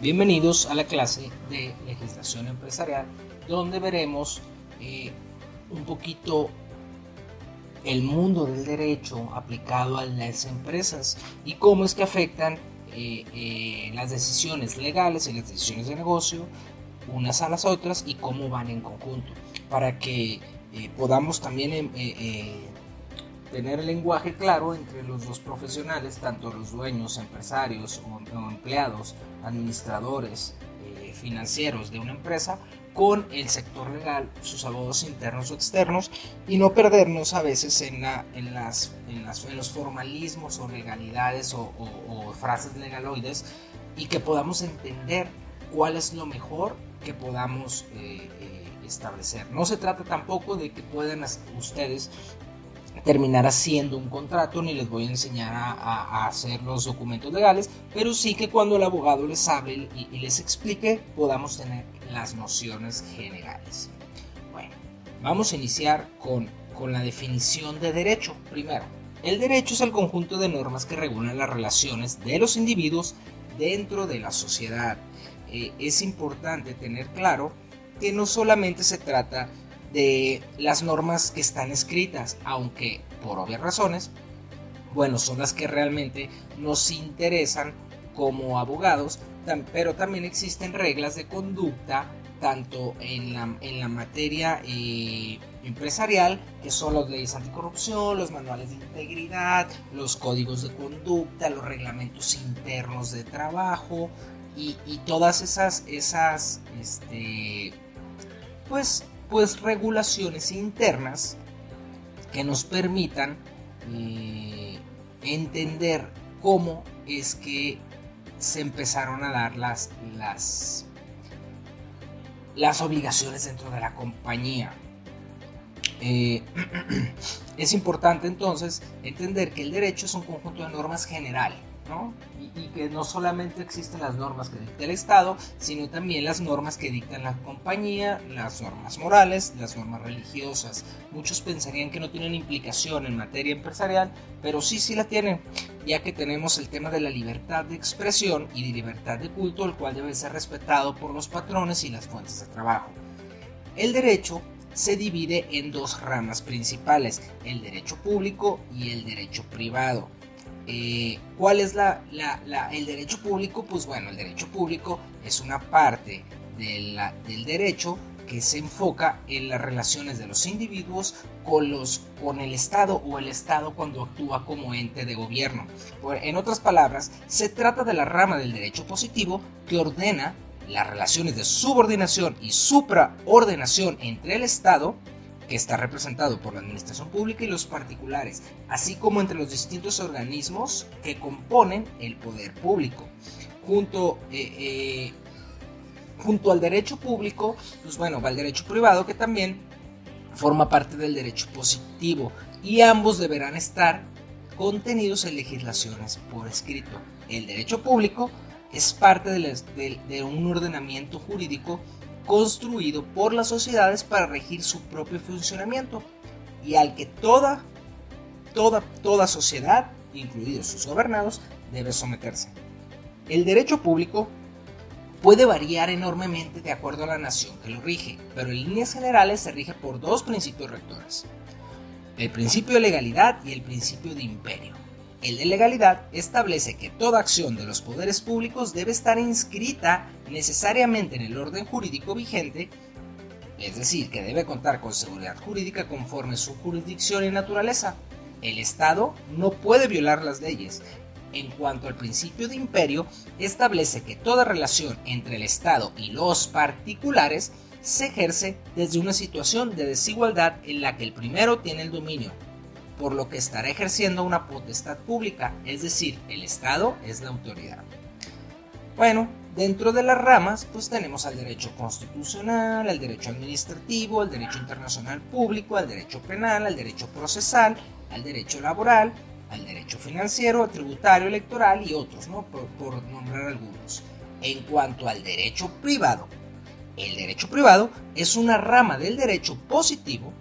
Bienvenidos a la clase de legislación empresarial donde veremos eh, un poquito el mundo del derecho aplicado a las empresas y cómo es que afectan eh, eh, las decisiones legales y las decisiones de negocio unas a las otras y cómo van en conjunto para que podamos también tener lenguaje claro entre los dos profesionales, tanto los dueños, empresarios o, empleados, administradores, eh, financieros de una empresa, con el sector legal, sus abogados internos o externos, y no perdernos a veces en, la, en, las, en, los formalismos o legalidades o, frases legaloides, y que podamos entender cuál es lo mejor que podamos eh, eh, establecer. No se trata tampoco de que puedan ustedes terminar haciendo un contrato, ni les voy a enseñar a, hacer los documentos legales, pero sí que cuando el abogado les hable y, les explique podamos tener las nociones generales. Bueno, vamos a iniciar con, con la definición de derecho. Primero, el derecho es el conjunto de normas que regulan las relaciones de los individuos dentro de la sociedad. Eh, es importante tener claro que no solamente se trata de las normas que están escritas, aunque por obvias razones, bueno, son las que realmente nos interesan como abogados, pero también existen reglas de conducta tanto en la, en la materia eh, empresarial, que son las leyes anticorrupción, los manuales de integridad, los códigos de conducta, los reglamentos internos de trabajo y, y todas esas, esas este, pues pues regulaciones internas que nos permitan eh, entender cómo es que se empezaron a dar las, las, las obligaciones dentro de la compañía. Eh, es importante entonces entender que el derecho es un conjunto de normas generales y, que no solamente existen las normas que dicta el Estado, sino también las normas que dictan la compañía, las normas morales, las normas religiosas. Muchos pensarían que no tienen implicación en materia empresarial, pero sí, sí la tienen, ya que tenemos el tema de la libertad de expresión y de libertad de culto, el cual debe ser respetado por los patrones y las fuentes de trabajo. El derecho se divide en dos ramas principales, el derecho público y el derecho privado. Eh, ¿Cuál es el derecho público? Pues bueno, el derecho público es una parte del derecho que se enfoca en las relaciones de los individuos con, con el Estado o el Estado cuando actúa como ente de gobierno. En otras palabras, se trata de la rama del derecho positivo que ordena las relaciones de subordinación y supraordenación entre el Estado que está representado por la administración pública y los particulares, así como entre los distintos organismos que componen el poder público. Junto, eh, eh, junto al derecho público, pues bueno, va el derecho privado que también forma parte del derecho positivo y ambos deberán estar contenidos en legislaciones por escrito. El derecho público es parte de un ordenamiento jurídico construido por las sociedades para regir su propio funcionamiento y al que toda, toda, toda sociedad, incluidos sus gobernados, debe someterse. El derecho público puede variar enormemente de acuerdo a la nación que lo rige, pero en líneas generales se rige por dos principios rectores. El principio de legalidad y el principio de imperio. El de legalidad establece que toda acción de los poderes públicos debe estar inscrita necesariamente en el orden jurídico vigente, es decir, que debe contar con seguridad jurídica conforme su jurisdicción y naturaleza. El Estado no puede violar las leyes. En cuanto al principio de imperio, establece que toda relación entre el Estado y los particulares se ejerce desde una situación de desigualdad en la que el primero tiene el dominio por lo que estará ejerciendo una potestad pública, es decir, el Estado es la autoridad. Bueno, dentro de las ramas, pues tenemos al derecho constitucional, al derecho administrativo, al derecho internacional público, al derecho penal, al derecho procesal, al derecho laboral, al derecho financiero, tributario, electoral y otros, ¿no? Por nombrar algunos. En cuanto al derecho privado, el derecho privado es una rama del derecho positivo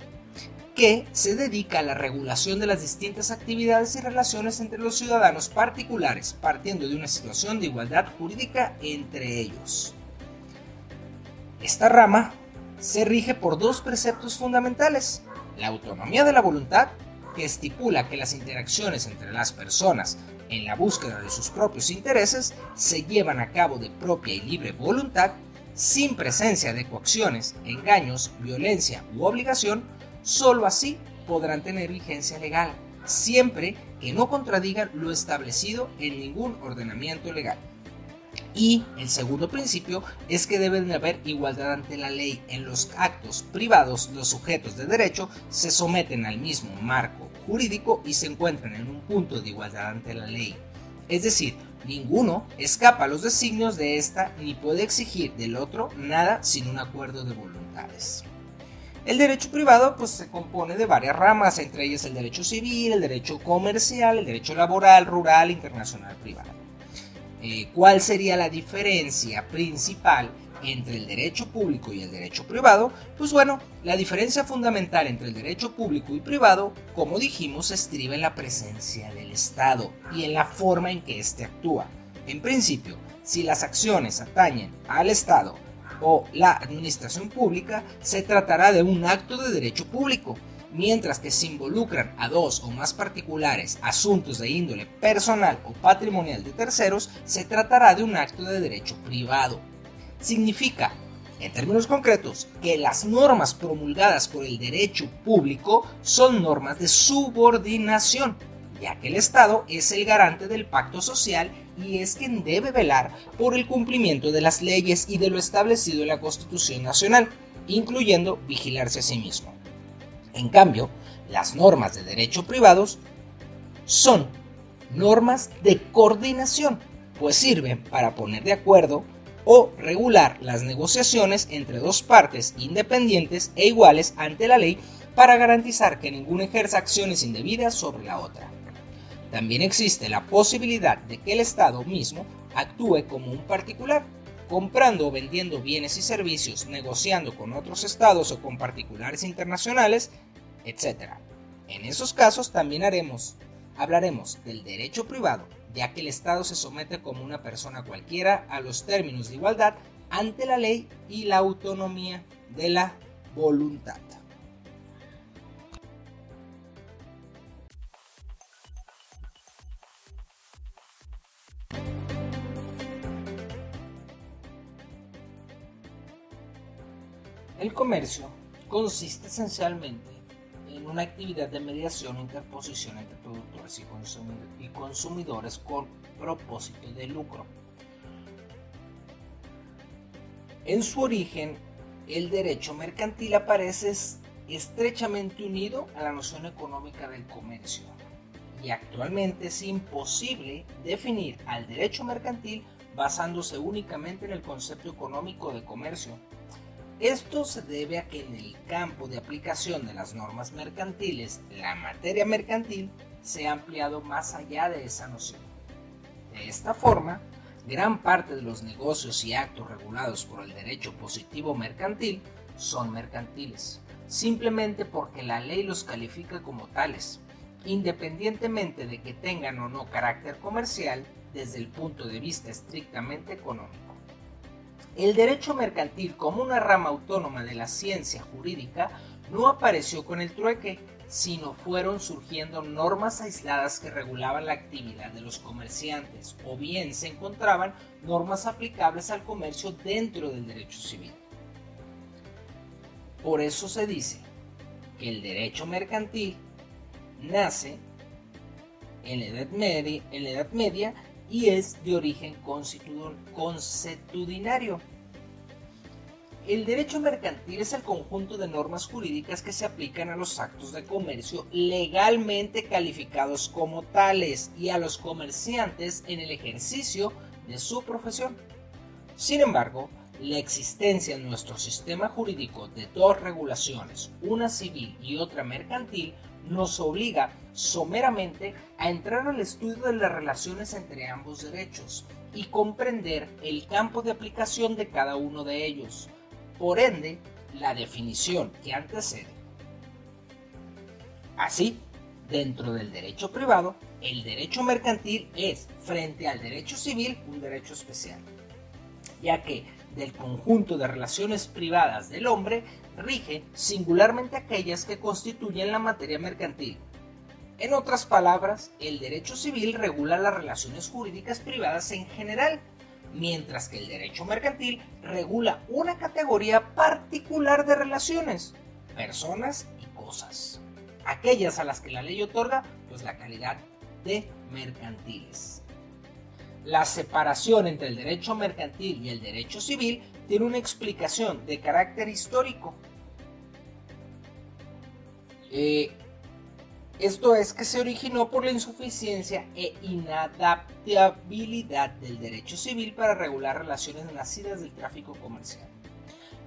que se dedica a la regulación de las distintas actividades y relaciones entre los ciudadanos particulares, partiendo de una situación de igualdad jurídica entre ellos. Esta rama se rige por dos preceptos fundamentales, la autonomía de la voluntad, que estipula que las interacciones entre las personas en la búsqueda de sus propios intereses se llevan a cabo de propia y libre voluntad, sin presencia de coacciones, engaños, violencia u obligación, sólo así podrán tener vigencia legal, siempre que no contradigan lo establecido en ningún ordenamiento legal. Y el segundo principio es que deben de haber igualdad ante la ley. En los actos privados, los sujetos de derecho se someten al mismo marco jurídico y se encuentran en un punto de igualdad ante la ley. Es decir, ninguno escapa a los designios de esta ni puede exigir del otro nada sin un acuerdo de voluntades. El derecho privado pues, se compone de varias ramas, entre ellas el derecho civil, el derecho comercial, el derecho laboral, rural, internacional, privado. Eh, ¿Cuál sería la diferencia principal entre el derecho público y el derecho privado? Pues bueno, la diferencia fundamental entre el derecho público y privado, como dijimos, estriba en la presencia del Estado y en la forma en que éste actúa. En principio, si las acciones atañen al Estado o la administración pública, se tratará de un acto de derecho público, mientras que si involucran a dos o más particulares asuntos de índole personal o patrimonial de terceros, se tratará de un acto de derecho privado. Significa, en términos concretos, que las normas promulgadas por el derecho público son normas de subordinación, ya que el Estado es el garante del pacto social y es quien debe velar por el cumplimiento de las leyes y de lo establecido en la Constitución Nacional, incluyendo vigilarse a sí mismo. En cambio, las normas de derecho privados son normas de coordinación, pues sirven para poner de acuerdo o regular las negociaciones entre dos partes independientes e iguales ante la ley para garantizar que ninguna ejerza acciones indebidas sobre la otra. También existe la posibilidad de que el Estado mismo actúe como un particular, comprando o vendiendo bienes y servicios, negociando con otros estados o con particulares internacionales, etc. En esos casos también haremos, hablaremos del derecho privado, ya que el Estado se somete como una persona cualquiera a los términos de igualdad ante la ley y la autonomía de la voluntad. El comercio consiste esencialmente en una actividad de mediación e interposición entre productores y consumidores con propósito de lucro. En su origen, el derecho mercantil aparece estrechamente unido a la noción económica del comercio y actualmente es imposible definir al derecho mercantil basándose únicamente en el concepto económico de comercio esto se debe a que en el campo de aplicación de las normas mercantiles, la materia mercantil se ha ampliado más allá de esa noción. De esta forma, gran parte de los negocios y actos regulados por el derecho positivo mercantil son mercantiles, simplemente porque la ley los califica como tales, independientemente de que tengan o no carácter comercial desde el punto de vista estrictamente económico. El derecho mercantil como una rama autónoma de la ciencia jurídica no apareció con el trueque, sino fueron surgiendo normas aisladas que regulaban la actividad de los comerciantes, o bien se encontraban normas aplicables al comercio dentro del derecho civil. Por eso se dice que el derecho mercantil nace en la Edad Media, en la edad media y es de origen consuetudinario. El derecho mercantil es el conjunto de normas jurídicas que se aplican a los actos de comercio legalmente calificados como tales y a los comerciantes en el ejercicio de su profesión. Sin embargo, la existencia en nuestro sistema jurídico de dos regulaciones, una civil y otra mercantil, nos obliga someramente a entrar al estudio de las relaciones entre ambos derechos y comprender el campo de aplicación de cada uno de ellos. Por ende, la definición que antecede Así, dentro del derecho privado, el derecho mercantil es, frente al derecho civil, un derecho especial, ya que del conjunto de relaciones privadas del hombre rige singularmente aquellas que constituyen la materia mercantil. En otras palabras, el derecho civil regula las relaciones jurídicas privadas en general, mientras que el derecho mercantil regula una categoría particular de relaciones, personas y cosas, aquellas a las que la ley otorga pues la calidad de mercantiles. La separación entre el derecho mercantil y el derecho civil tiene una explicación de carácter histórico. Eh, esto es que se originó por la insuficiencia e inadaptabilidad del derecho civil para regular relaciones nacidas del tráfico comercial.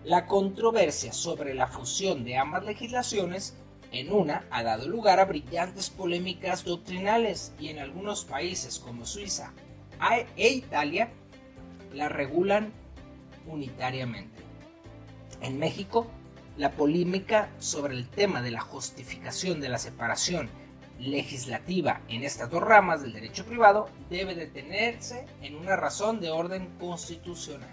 La controversia sobre la fusión de ambas legislaciones en una ha dado lugar a brillantes polémicas doctrinales y en algunos países como Suiza e Italia la regulan unitariamente. En México la polémica sobre el tema de la justificación de la separación legislativa en estas dos ramas del derecho privado debe detenerse en una razón de orden constitucional.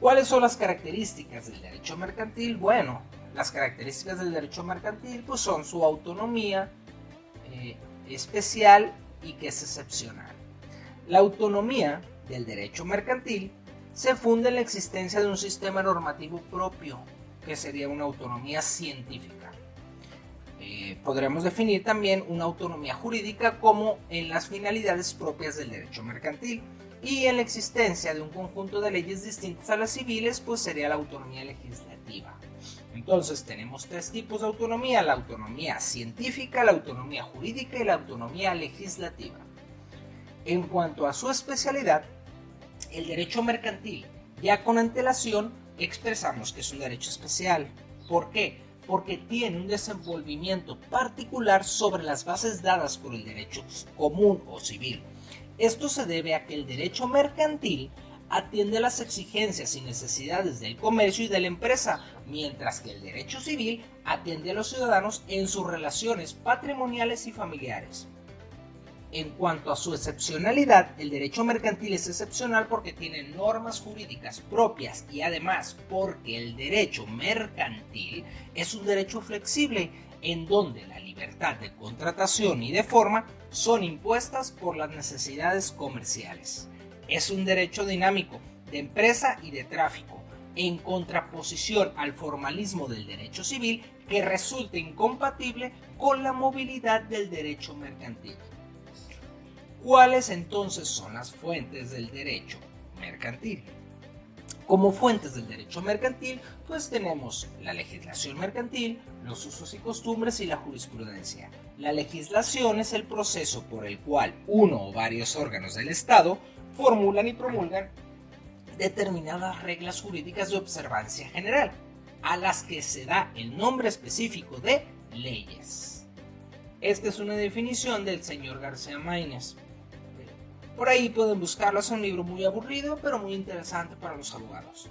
¿Cuáles son las características del derecho mercantil? Bueno, las características del derecho mercantil pues, son su autonomía eh, especial y que es excepcional. La autonomía del derecho mercantil se funda en la existencia de un sistema normativo propio, que sería una autonomía científica. Eh, podremos definir también una autonomía jurídica como en las finalidades propias del derecho mercantil y en la existencia de un conjunto de leyes distintas a las civiles, pues sería la autonomía legislativa. Entonces tenemos tres tipos de autonomía, la autonomía científica, la autonomía jurídica y la autonomía legislativa. En cuanto a su especialidad, el derecho mercantil, ya con antelación, expresamos que es un derecho especial. ¿Por qué? Porque tiene un desenvolvimiento particular sobre las bases dadas por el derecho común o civil. Esto se debe a que el derecho mercantil atiende a las exigencias y necesidades del comercio y de la empresa, mientras que el derecho civil atiende a los ciudadanos en sus relaciones patrimoniales y familiares. En cuanto a su excepcionalidad, el derecho mercantil es excepcional porque tiene normas jurídicas propias y además porque el derecho mercantil es un derecho flexible en donde la libertad de contratación y de forma son impuestas por las necesidades comerciales. Es un derecho dinámico de empresa y de tráfico, en contraposición al formalismo del derecho civil que resulta incompatible con la movilidad del derecho mercantil. ¿Cuáles entonces son las fuentes del derecho mercantil? Como fuentes del derecho mercantil, pues tenemos la legislación mercantil, los usos y costumbres y la jurisprudencia. La legislación es el proceso por el cual uno o varios órganos del Estado formulan y promulgan determinadas reglas jurídicas de observancia general, a las que se da el nombre específico de leyes. Esta es una definición del señor García Maínez. Por ahí pueden buscarlo, es un libro muy aburrido, pero muy interesante para los abogados.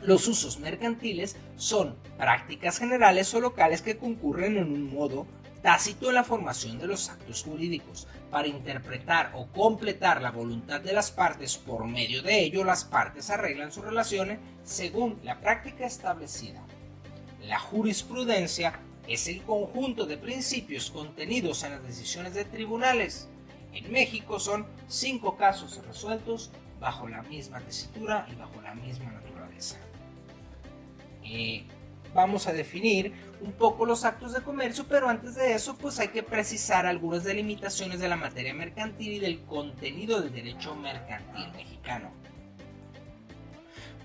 Los usos mercantiles son prácticas generales o locales que concurren en un modo tácito en la formación de los actos jurídicos. Para interpretar o completar la voluntad de las partes, por medio de ello las partes arreglan sus relaciones según la práctica establecida. La jurisprudencia es el conjunto de principios contenidos en las decisiones de tribunales en México son cinco casos resueltos bajo la misma tesitura y bajo la misma naturaleza. Eh, vamos a definir un poco los actos de comercio, pero antes de eso pues hay que precisar algunas delimitaciones de la materia mercantil y del contenido del derecho mercantil mexicano.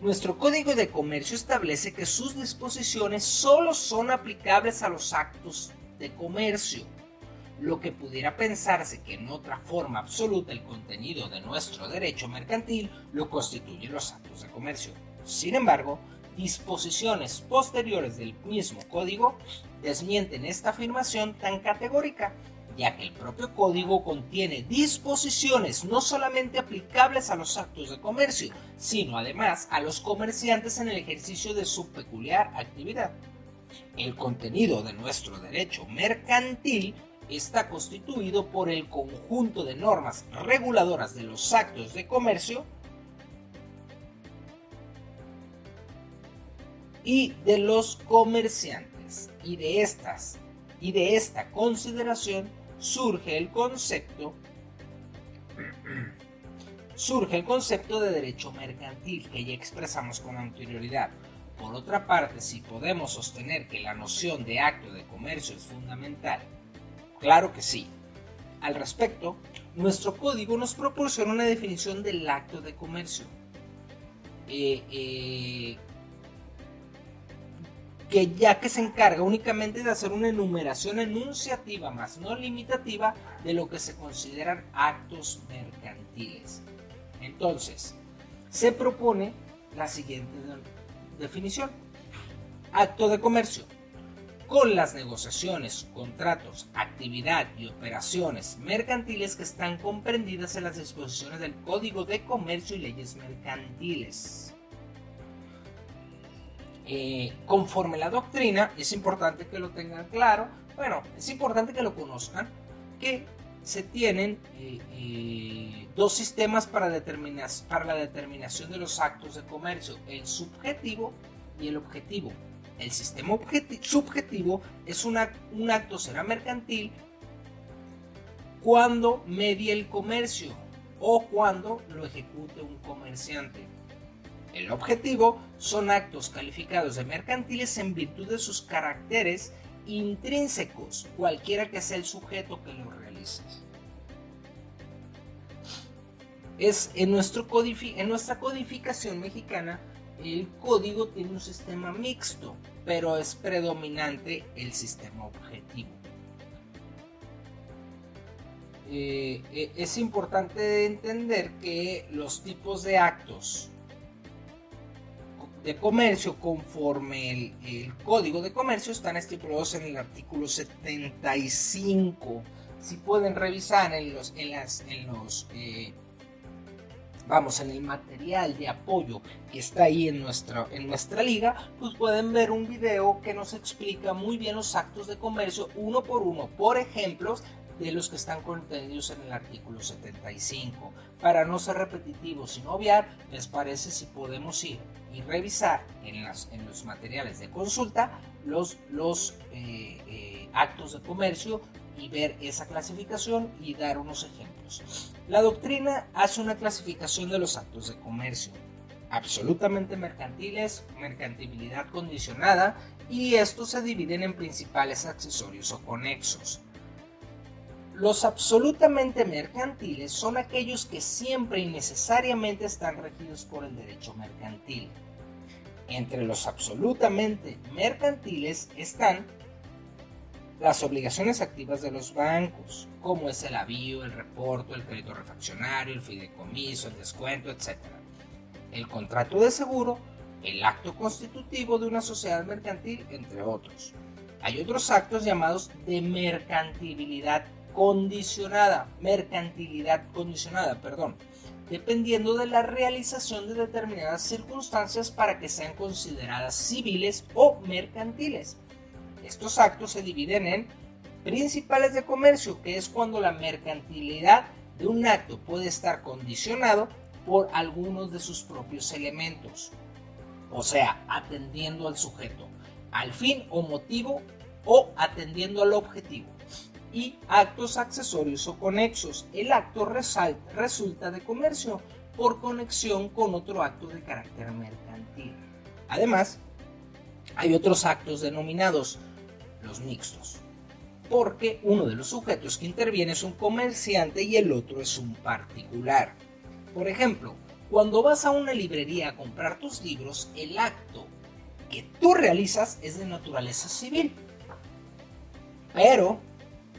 Nuestro Código de Comercio establece que sus disposiciones solo son aplicables a los actos de comercio lo que pudiera pensarse que en otra forma absoluta el contenido de nuestro derecho mercantil lo constituyen los actos de comercio. Sin embargo, disposiciones posteriores del mismo código desmienten esta afirmación tan categórica, ya que el propio código contiene disposiciones no solamente aplicables a los actos de comercio, sino además a los comerciantes en el ejercicio de su peculiar actividad. El contenido de nuestro derecho mercantil está constituido por el conjunto de normas reguladoras de los actos de comercio y de los comerciantes. Y de estas y de esta consideración surge el concepto surge el concepto de derecho mercantil que ya expresamos con anterioridad. Por otra parte, si podemos sostener que la noción de acto de comercio es fundamental Claro que sí. Al respecto, nuestro código nos proporciona una definición del acto de comercio. Eh, eh, que ya que se encarga únicamente de hacer una enumeración enunciativa más no limitativa de lo que se consideran actos mercantiles. Entonces, se propone la siguiente definición. Acto de comercio con las negociaciones, contratos, actividad y operaciones mercantiles que están comprendidas en las disposiciones del Código de Comercio y leyes mercantiles. Eh, conforme la doctrina, es importante que lo tengan claro, bueno, es importante que lo conozcan, que se tienen eh, eh, dos sistemas para, para la determinación de los actos de comercio, el subjetivo y el objetivo. El sistema subjetivo es un acto será mercantil cuando medie el comercio o cuando lo ejecute un comerciante. El objetivo son actos calificados de mercantiles en virtud de sus caracteres intrínsecos, cualquiera que sea el sujeto que lo realice. Es en, nuestro en nuestra codificación mexicana el código tiene un sistema mixto, pero es predominante el sistema objetivo. Eh, eh, es importante entender que los tipos de actos de comercio conforme el, código de comercio están estipulados en el artículo 75. Si pueden revisar en los, en las, en los eh, vamos, en el material de apoyo que está ahí en nuestra, en nuestra liga, pues pueden ver un video que nos explica muy bien los actos de comercio uno por uno, por ejemplos de los que están contenidos en el artículo 75. Para no ser repetitivos sin obviar, les parece si podemos ir y revisar en, los materiales de consulta los, los eh, eh, actos de comercio y ver esa clasificación y dar unos ejemplos. La doctrina hace una clasificación de los actos de comercio, absolutamente mercantiles, mercantilidad condicionada, y estos se dividen en principales accesorios o conexos. Los absolutamente mercantiles son aquellos que siempre y necesariamente están regidos por el derecho mercantil. Entre los absolutamente mercantiles están las obligaciones activas de los bancos, como es el avío, el reporto, el crédito refaccionario, el fideicomiso, el descuento, etc. El contrato de seguro, el acto constitutivo de una sociedad mercantil, entre otros. Hay otros actos llamados de mercantilidad condicionada, mercantilidad condicionada, perdón, dependiendo de la realización de determinadas circunstancias para que sean consideradas civiles o mercantiles. Estos actos se dividen en principales de comercio, que es cuando la mercantilidad de un acto puede estar condicionado por algunos de sus propios elementos, o sea, atendiendo al sujeto, al fin o motivo o atendiendo al objetivo. Y actos accesorios o conexos. El acto resulta de comercio por conexión con otro acto de carácter mercantil. Además, hay otros actos denominados los mixtos, porque uno de los sujetos que interviene es un comerciante y el otro es un particular. Por ejemplo, cuando vas a una librería a comprar tus libros, el acto que tú realizas es de naturaleza civil. Pero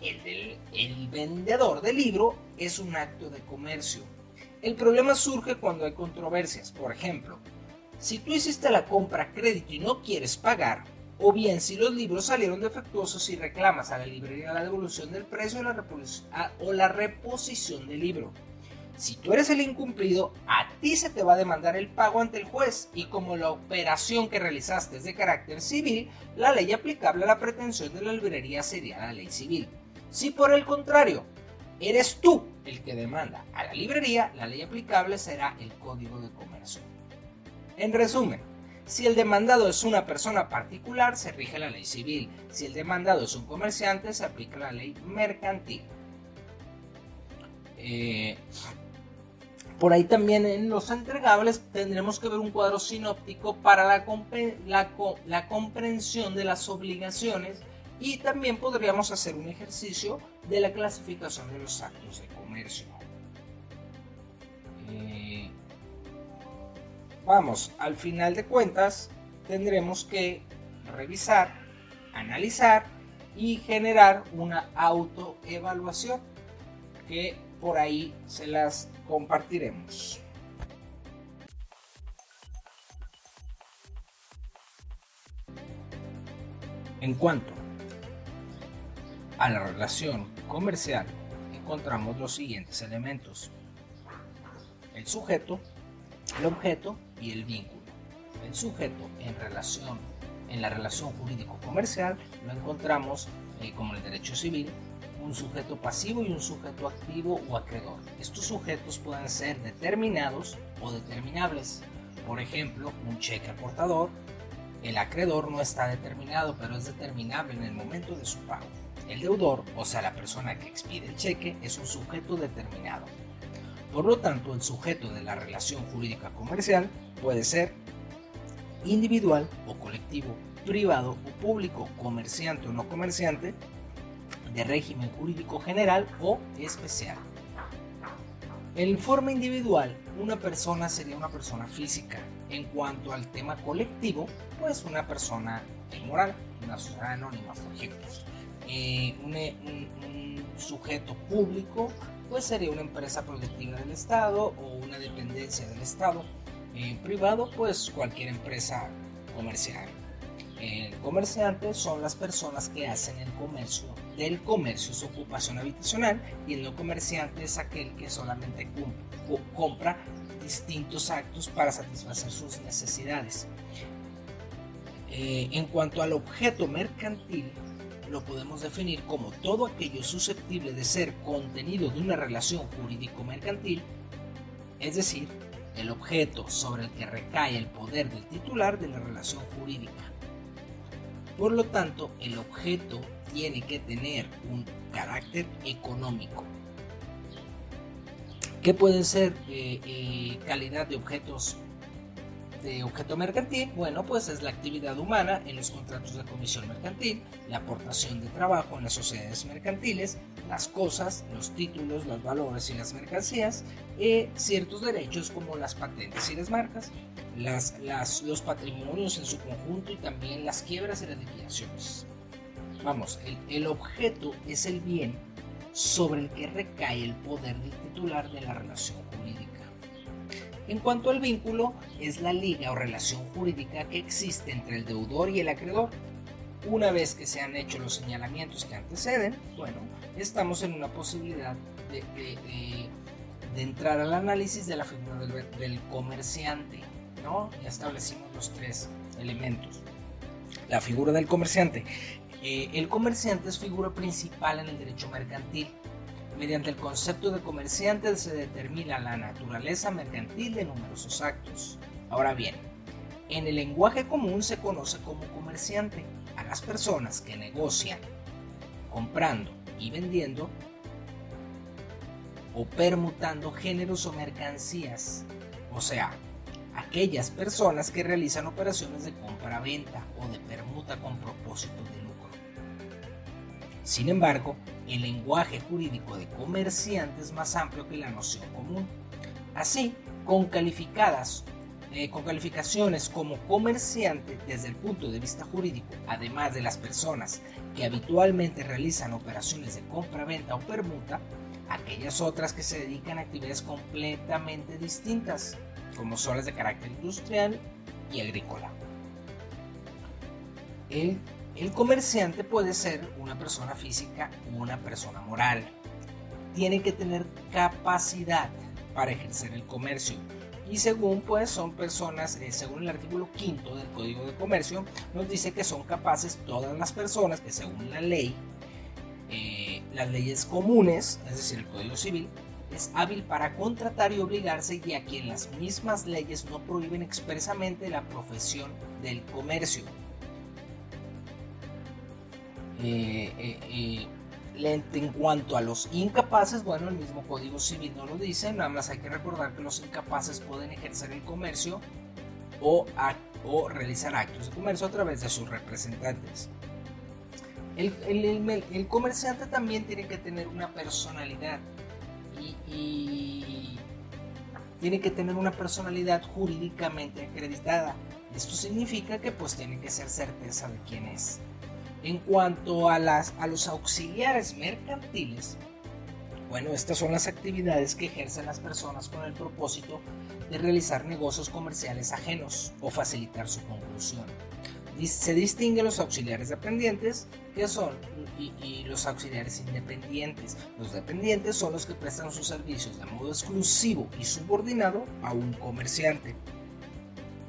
el, vendedor del libro es un acto de comercio. El problema surge cuando hay controversias. Por ejemplo, si tú hiciste la compra a crédito y no quieres pagar, o bien si los libros salieron defectuosos y reclamas a la librería la devolución del precio o la, reposición del libro. Si tú eres el incumplido, a ti se te va a demandar el pago ante el juez y como la operación que realizaste es de carácter civil, la ley aplicable a la pretensión de la librería sería la ley civil. Si por el contrario, eres tú el que demanda a la librería, la ley aplicable será el Código de Comercio. En resumen, si el demandado es una persona particular, se rige la ley civil. Si el demandado es un comerciante, se aplica la ley mercantil. Eh, por ahí también en los entregables tendremos que ver un cuadro sinóptico para la, la, comprensión de las obligaciones y también podríamos hacer un ejercicio de la clasificación de los actos de comercio. Eh, vamos, al final de cuentas tendremos que revisar, analizar y generar una autoevaluación que por ahí se las compartiremos. En cuanto a la relación comercial, encontramos los siguientes elementos. El sujeto, el objeto y el vínculo. El sujeto en relación en la relación jurídico comercial lo encontramos eh, como el derecho civil, un sujeto pasivo y un sujeto activo o acreedor. Estos sujetos pueden ser determinados o determinables. Por ejemplo, un cheque aportador, el acreedor no está determinado, pero es determinable en el momento de su pago. El deudor, o sea, la persona que expide el cheque, es un sujeto determinado. Por lo tanto, el sujeto de la relación jurídica comercial puede ser individual o colectivo, privado o público, comerciante o no comerciante, de régimen jurídico general o especial. En forma individual, una persona sería una persona física. En cuanto al tema colectivo, pues una persona moral, una sociedad anónima, por ejemplo. Eh, un, sujeto público, pues sería una empresa productiva del Estado o una dependencia del Estado. Eh, privado, pues cualquier empresa comercial. El comerciante son las personas que hacen el comercio. Del comercio su ocupación habitacional y el no comerciante es aquel que solamente compra distintos actos para satisfacer sus necesidades. Eh, en cuanto al objeto mercantil, lo podemos definir como todo aquello susceptible de ser contenido de una relación jurídico-mercantil, es decir, el objeto sobre el que recae el poder del titular de la relación jurídica. Por lo tanto, el objeto tiene que tener un carácter económico. ¿Qué pueden ser eh, eh, calidad de objetos de objeto mercantil? Bueno, pues es la actividad humana en los contratos de comisión mercantil, la aportación de trabajo en las sociedades mercantiles, las cosas, los títulos, los valores y las mercancías, eh, ciertos derechos como las patentes y las marcas, las, las, los patrimonios en su conjunto y también las quiebras y las liquidaciones. Vamos, el, el objeto es el bien sobre el que recae el poder del titular de la relación jurídica. En cuanto al vínculo, es la liga o relación jurídica que existe entre el deudor y el acreedor. Una vez que se han hecho los señalamientos que anteceden, bueno, estamos en una posibilidad de, de, entrar al análisis de la figura del, comerciante. ¿no? Ya establecimos los tres elementos. La figura del comerciante. Eh, el comerciante es figura principal en el derecho mercantil. Mediante el concepto de comerciante se determina la naturaleza mercantil de numerosos actos. Ahora bien, en el lenguaje común se conoce como comerciante a las personas que negocian comprando y vendiendo o permutando géneros o mercancías, o sea, aquellas personas que realizan operaciones de compra-venta o de permuta con propósito de lucro. Sin embargo, el lenguaje jurídico de comerciante es más amplio que la noción común. Así, con calificadas eh, con calificaciones como comerciante desde el punto de vista jurídico, además de las personas que habitualmente realizan operaciones de compra-venta o permuta, aquellas otras que se dedican a actividades completamente distintas, como son las de carácter industrial y agrícola. El el comerciante puede ser una persona física o una persona moral. Tiene que tener capacidad para ejercer el comercio. Y según pues son personas, eh, según el artículo quinto del Código de Comercio, nos dice que son capaces todas las personas que según la ley, eh, las leyes comunes, es decir, el Código Civil, es hábil para contratar y obligarse y a quien las mismas leyes no prohíben expresamente la profesión del comercio. Eh, eh, en cuanto a los incapaces, bueno, el mismo Código Civil no lo dice, nada más hay que recordar que los incapaces pueden ejercer el comercio o, o realizar actos de comercio a través de sus representantes. El, el, comerciante también tiene que tener una personalidad y, tiene que tener una personalidad jurídicamente acreditada. Esto significa que pues tiene que ser certeza de quién es. En cuanto a, las, a los auxiliares mercantiles, bueno, estas son las actividades que ejercen las personas con el propósito de realizar negocios comerciales ajenos o facilitar su conclusión se distinguen los auxiliares dependientes, que son, y, los auxiliares independientes. Los dependientes son los que prestan sus servicios de modo exclusivo y subordinado a un comerciante.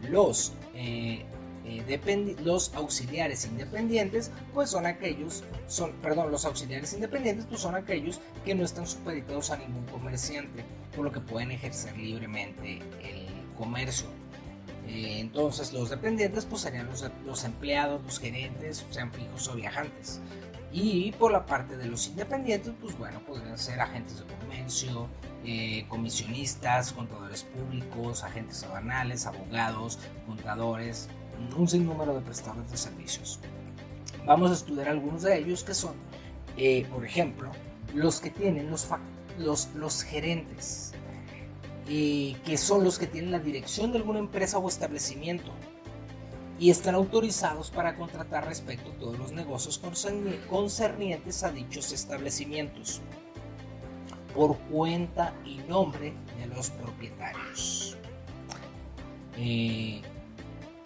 Los, eh, eh, los auxiliares independientes, pues son aquellos, son, perdón, los auxiliares independientes, pues son aquellos que no están supeditados a ningún comerciante, por lo que pueden ejercer libremente el comercio. Eh, entonces los dependientes pues serían los, empleados, los gerentes, sean fijos o viajantes. Y por la parte de los independientes, pues bueno, podrían ser agentes de comercio, eh, comisionistas, contadores públicos, agentes aduanales, abogados, contadores, un sinnúmero de prestadores de servicios. Vamos a estudiar algunos de ellos que son, eh, por ejemplo, los que tienen los, los, los gerentes, que son los que tienen la dirección de alguna empresa o establecimiento y están autorizados para contratar respecto a todos los negocios concernientes a dichos establecimientos por cuenta y nombre de los propietarios. Eh,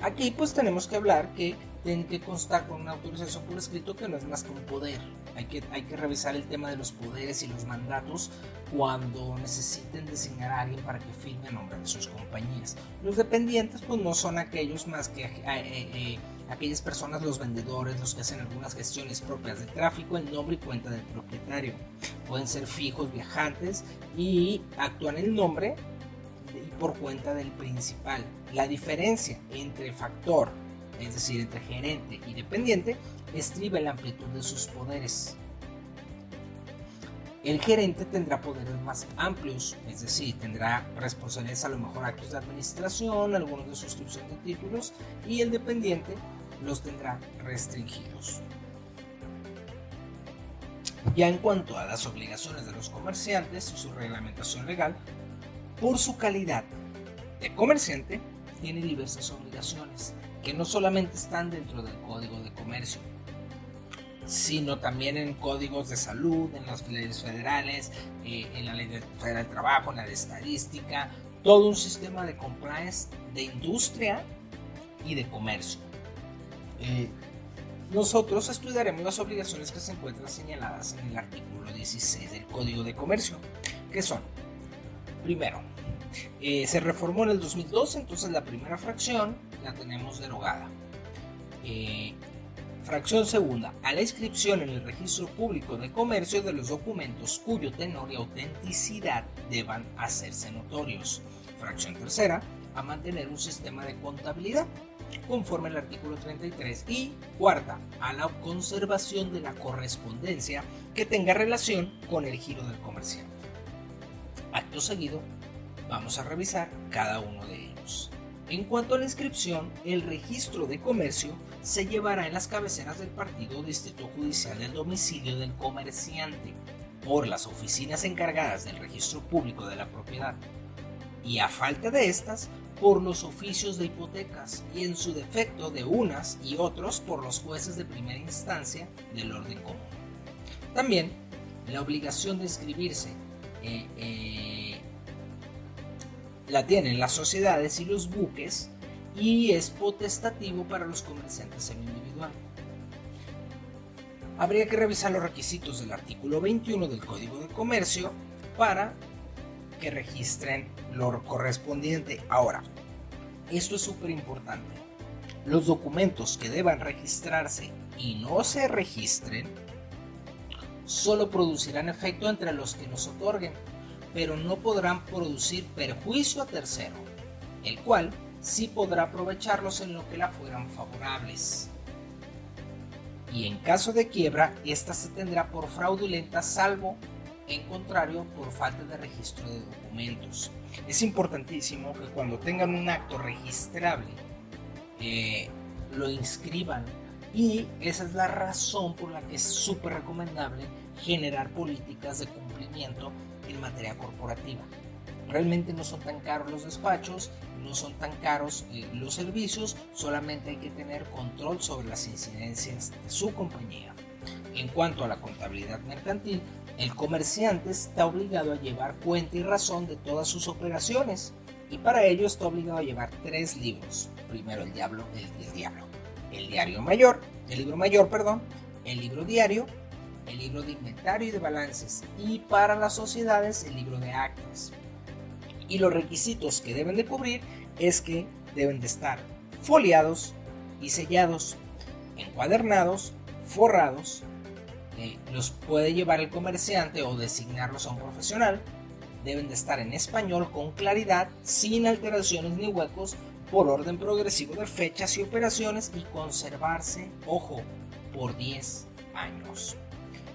aquí pues tenemos que hablar que tienen que constar con una autorización por escrito que no es más que un poder. Hay que, hay que revisar el tema de los poderes y los mandatos cuando necesiten designar a alguien para que firme a nombre de sus compañías. Los dependientes pues no son aquellos más que eh, eh, eh, aquellas personas, los vendedores, los que hacen algunas gestiones propias de tráfico en nombre y cuenta del propietario. Pueden ser fijos, viajantes y actúan en nombre por cuenta del principal. La diferencia entre factor es decir, entre gerente y dependiente, estriba en la amplitud de sus poderes. El gerente tendrá poderes más amplios, es decir, tendrá responsabilidades a lo mejor actos de administración, algunos de suscripción de títulos, y el dependiente los tendrá restringidos. Ya en cuanto a las obligaciones de los comerciantes y su reglamentación legal, por su calidad de comerciante, tiene diversas obligaciones que no solamente están dentro del Código de Comercio, sino también en códigos de salud, en las leyes federales, eh, en la ley federal del trabajo, en la de estadística, todo un sistema de compliance de industria y de comercio. Eh, nosotros estudiaremos las obligaciones que se encuentran señaladas en el artículo 16 del Código de Comercio, que son, primero, eh, se reformó en el 2002, entonces la primera fracción la tenemos derogada. Eh, fracción segunda, a la inscripción en el registro público de comercio de los documentos cuyo tenor y autenticidad deban hacerse notorios. Fracción tercera, a mantener un sistema de contabilidad conforme al artículo 33 y cuarta, a la conservación de la correspondencia que tenga relación con el giro del comerciante. Acto seguido, Vamos a revisar cada uno de ellos. En cuanto a la inscripción, el registro de comercio se llevará en las cabeceras del partido distrito judicial del domicilio del comerciante por las oficinas encargadas del registro público de la propiedad y a falta de estas por los oficios de hipotecas y en su defecto de unas y otros por los jueces de primera instancia del orden común. También la obligación de inscribirse eh, eh, la tienen las sociedades y los buques y es potestativo para los comerciantes en individual. Habría que revisar los requisitos del artículo 21 del Código de Comercio para que registren lo correspondiente. Ahora, esto es súper importante. Los documentos que deban registrarse y no se registren solo producirán efecto entre los que nos otorguen, pero no podrán producir perjuicio a tercero, el cual sí podrá aprovecharlos en lo que la fueran favorables. Y en caso de quiebra, ésta se tendrá por fraudulenta salvo en contrario por falta de registro de documentos. Es importantísimo que cuando tengan un acto registrable, eh, lo inscriban y esa es la razón por la que es súper recomendable generar políticas de cumplimiento en materia corporativa. Realmente no son tan caros los despachos, no son tan caros eh, los servicios, solamente hay que tener control sobre las incidencias de su compañía. En cuanto a la contabilidad mercantil, el comerciante está obligado a llevar cuenta y razón de todas sus operaciones y para ello está obligado a llevar tres libros. Primero el diablo, el, el diablo, el diario mayor, el libro mayor, perdón, el libro diario, el libro de inventario y de balances y para las sociedades el libro de actas. Y los requisitos que deben de cubrir es que deben de estar foliados y sellados, encuadernados, forrados, eh, los puede llevar el comerciante o designarlos a un profesional, deben de estar en español con claridad, sin alteraciones ni huecos, por orden progresivo de fechas y operaciones y conservarse, ojo, por 10 años.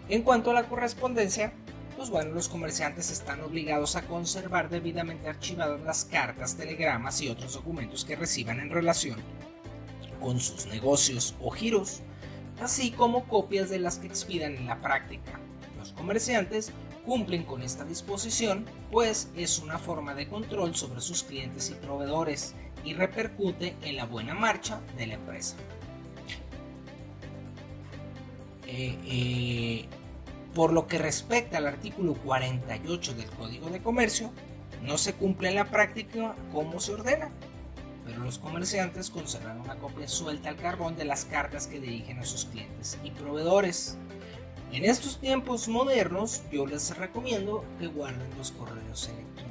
En cuanto a la correspondencia, pues bueno, los comerciantes están obligados a conservar debidamente archivadas las cartas, telegramas y otros documentos que reciban en relación con sus negocios o giros, así como copias de las que expidan en la práctica. Los comerciantes cumplen con esta disposición, pues es una forma de control sobre sus clientes y proveedores y repercute en la buena marcha de la empresa. Eh, eh, por lo que respecta al artículo 48 del Código de Comercio, no se cumple en la práctica como se ordena, pero los comerciantes conservan una copia suelta al carbón de las cartas que dirigen a sus clientes y proveedores. En estos tiempos modernos, yo les recomiendo que guarden los correos electrónicos.